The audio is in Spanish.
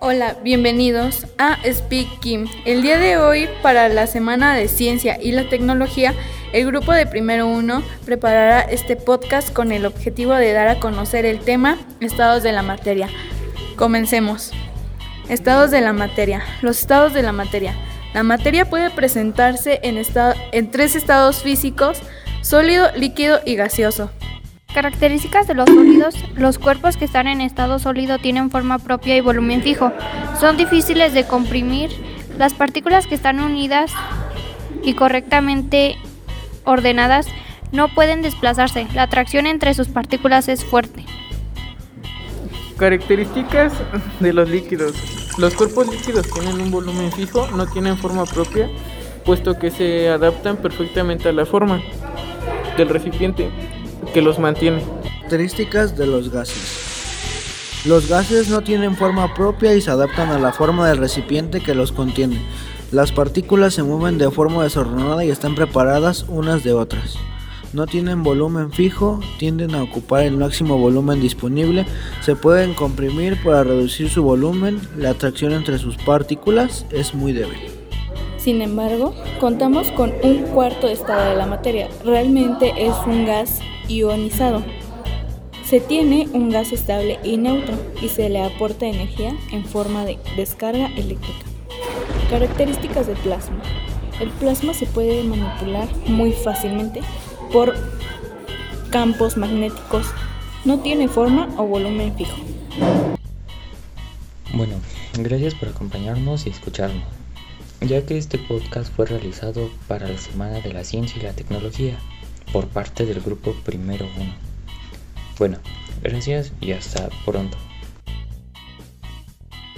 Hola, bienvenidos a Speak Kim. El día de hoy, para la Semana de Ciencia y la Tecnología, el grupo de Primero Uno preparará este podcast con el objetivo de dar a conocer el tema estados de la materia. Comencemos. Estados de la materia. Los estados de la materia. La materia puede presentarse en, en tres estados físicos, sólido, líquido y gaseoso. Características de los sólidos. Los cuerpos que están en estado sólido tienen forma propia y volumen fijo. Son difíciles de comprimir. Las partículas que están unidas y correctamente ordenadas no pueden desplazarse. La atracción entre sus partículas es fuerte. Características de los líquidos. Los cuerpos líquidos tienen un volumen fijo, no tienen forma propia, puesto que se adaptan perfectamente a la forma del recipiente que los mantiene. Características de los gases. Los gases no tienen forma propia y se adaptan a la forma del recipiente que los contiene. Las partículas se mueven de forma desordenada y están preparadas unas de otras. No tienen volumen fijo, tienden a ocupar el máximo volumen disponible, se pueden comprimir para reducir su volumen, la atracción entre sus partículas es muy débil. Sin embargo, contamos con un cuarto estado de la materia. Realmente es un gas ionizado. Se tiene un gas estable y neutro y se le aporta energía en forma de descarga eléctrica. Características del plasma. El plasma se puede manipular muy fácilmente por campos magnéticos. No tiene forma o volumen fijo. Bueno, gracias por acompañarnos y escucharnos, ya que este podcast fue realizado para la Semana de la Ciencia y la Tecnología por parte del grupo Primero Uno. Bueno, gracias y hasta pronto.